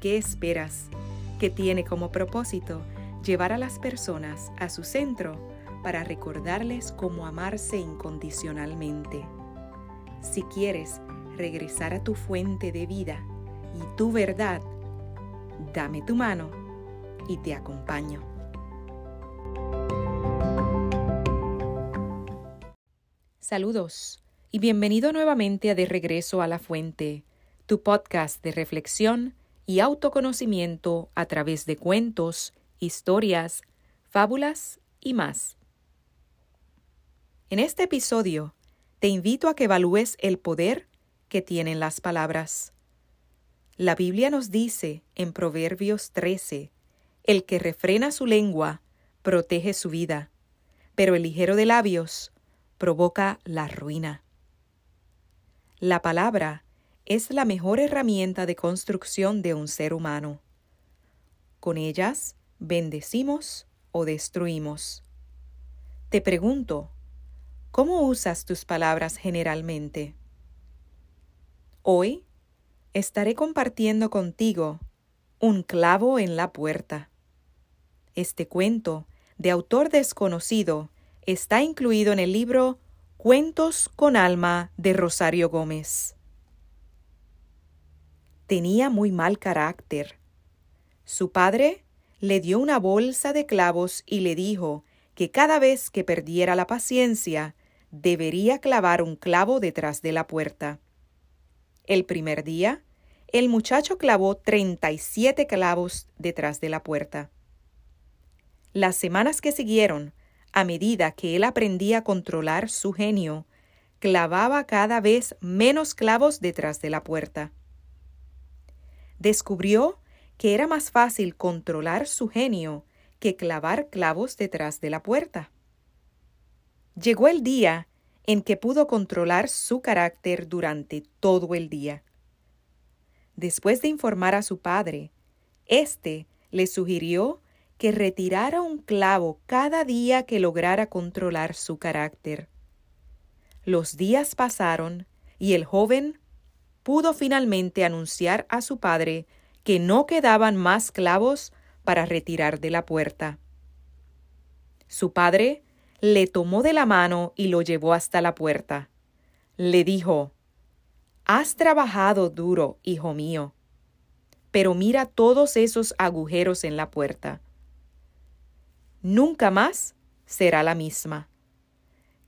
¿Qué esperas? que tiene como propósito llevar a las personas a su centro para recordarles cómo amarse incondicionalmente. Si quieres regresar a tu fuente de vida y tu verdad, dame tu mano y te acompaño. Saludos y bienvenido nuevamente a De Regreso a la Fuente, tu podcast de reflexión y autoconocimiento a través de cuentos, historias, fábulas y más. En este episodio, te invito a que evalúes el poder que tienen las palabras. La Biblia nos dice en Proverbios 13, el que refrena su lengua protege su vida, pero el ligero de labios provoca la ruina. La palabra es la mejor herramienta de construcción de un ser humano. Con ellas bendecimos o destruimos. Te pregunto, ¿cómo usas tus palabras generalmente? Hoy estaré compartiendo contigo Un clavo en la puerta. Este cuento, de autor desconocido, está incluido en el libro Cuentos con alma de Rosario Gómez tenía muy mal carácter. Su padre le dio una bolsa de clavos y le dijo que cada vez que perdiera la paciencia, debería clavar un clavo detrás de la puerta. El primer día, el muchacho clavó treinta y siete clavos detrás de la puerta. Las semanas que siguieron, a medida que él aprendía a controlar su genio, clavaba cada vez menos clavos detrás de la puerta descubrió que era más fácil controlar su genio que clavar clavos detrás de la puerta. Llegó el día en que pudo controlar su carácter durante todo el día. Después de informar a su padre, éste le sugirió que retirara un clavo cada día que lograra controlar su carácter. Los días pasaron y el joven pudo finalmente anunciar a su padre que no quedaban más clavos para retirar de la puerta. Su padre le tomó de la mano y lo llevó hasta la puerta. Le dijo, Has trabajado duro, hijo mío, pero mira todos esos agujeros en la puerta. Nunca más será la misma.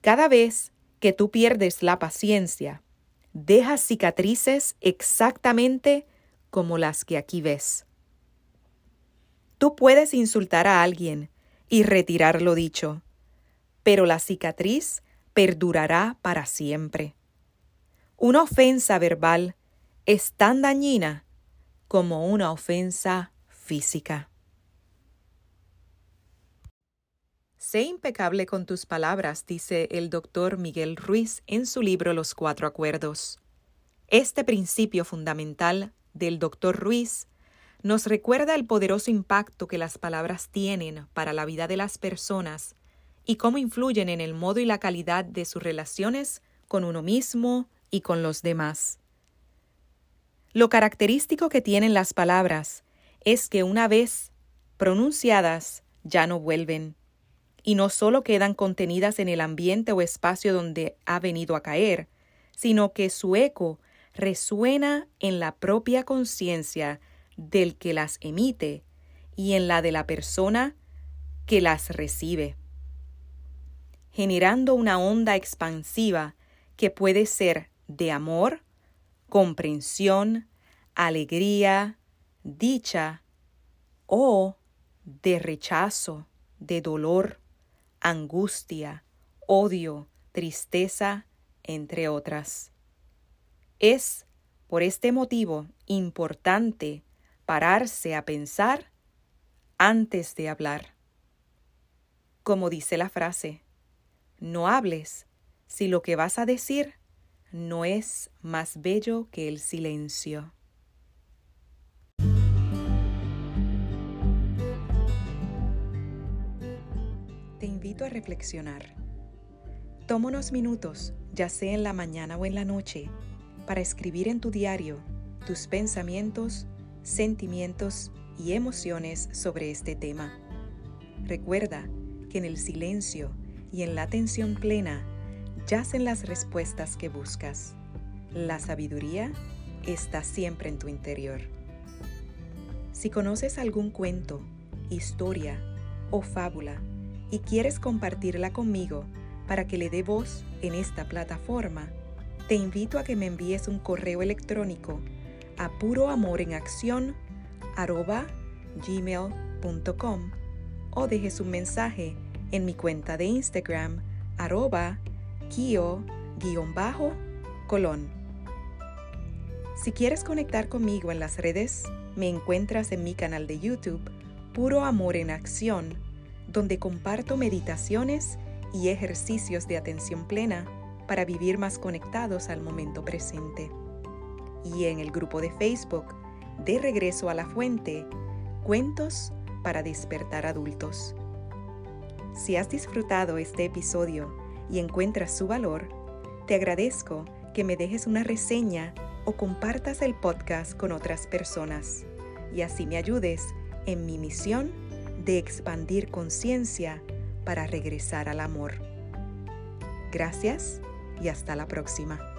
Cada vez que tú pierdes la paciencia, deja cicatrices exactamente como las que aquí ves. Tú puedes insultar a alguien y retirar lo dicho, pero la cicatriz perdurará para siempre. Una ofensa verbal es tan dañina como una ofensa física. Sé impecable con tus palabras, dice el doctor Miguel Ruiz en su libro Los Cuatro Acuerdos. Este principio fundamental del doctor Ruiz nos recuerda el poderoso impacto que las palabras tienen para la vida de las personas y cómo influyen en el modo y la calidad de sus relaciones con uno mismo y con los demás. Lo característico que tienen las palabras es que una vez pronunciadas ya no vuelven y no solo quedan contenidas en el ambiente o espacio donde ha venido a caer, sino que su eco resuena en la propia conciencia del que las emite y en la de la persona que las recibe, generando una onda expansiva que puede ser de amor, comprensión, alegría, dicha o de rechazo, de dolor, angustia, odio, tristeza, entre otras. Es por este motivo importante pararse a pensar antes de hablar. Como dice la frase, no hables si lo que vas a decir no es más bello que el silencio. A reflexionar. Toma unos minutos, ya sea en la mañana o en la noche, para escribir en tu diario tus pensamientos, sentimientos y emociones sobre este tema. Recuerda que en el silencio y en la atención plena yacen las respuestas que buscas. La sabiduría está siempre en tu interior. Si conoces algún cuento, historia o fábula y quieres compartirla conmigo para que le dé voz en esta plataforma, te invito a que me envíes un correo electrónico a puroamorенacción.gmail.com o dejes un mensaje en mi cuenta de Instagram arroba kio-colón. Si quieres conectar conmigo en las redes, me encuentras en mi canal de YouTube Puro Amor en Acción, donde comparto meditaciones y ejercicios de atención plena para vivir más conectados al momento presente. Y en el grupo de Facebook, De Regreso a la Fuente, Cuentos para despertar adultos. Si has disfrutado este episodio y encuentras su valor, te agradezco que me dejes una reseña o compartas el podcast con otras personas y así me ayudes en mi misión de expandir conciencia para regresar al amor. Gracias y hasta la próxima.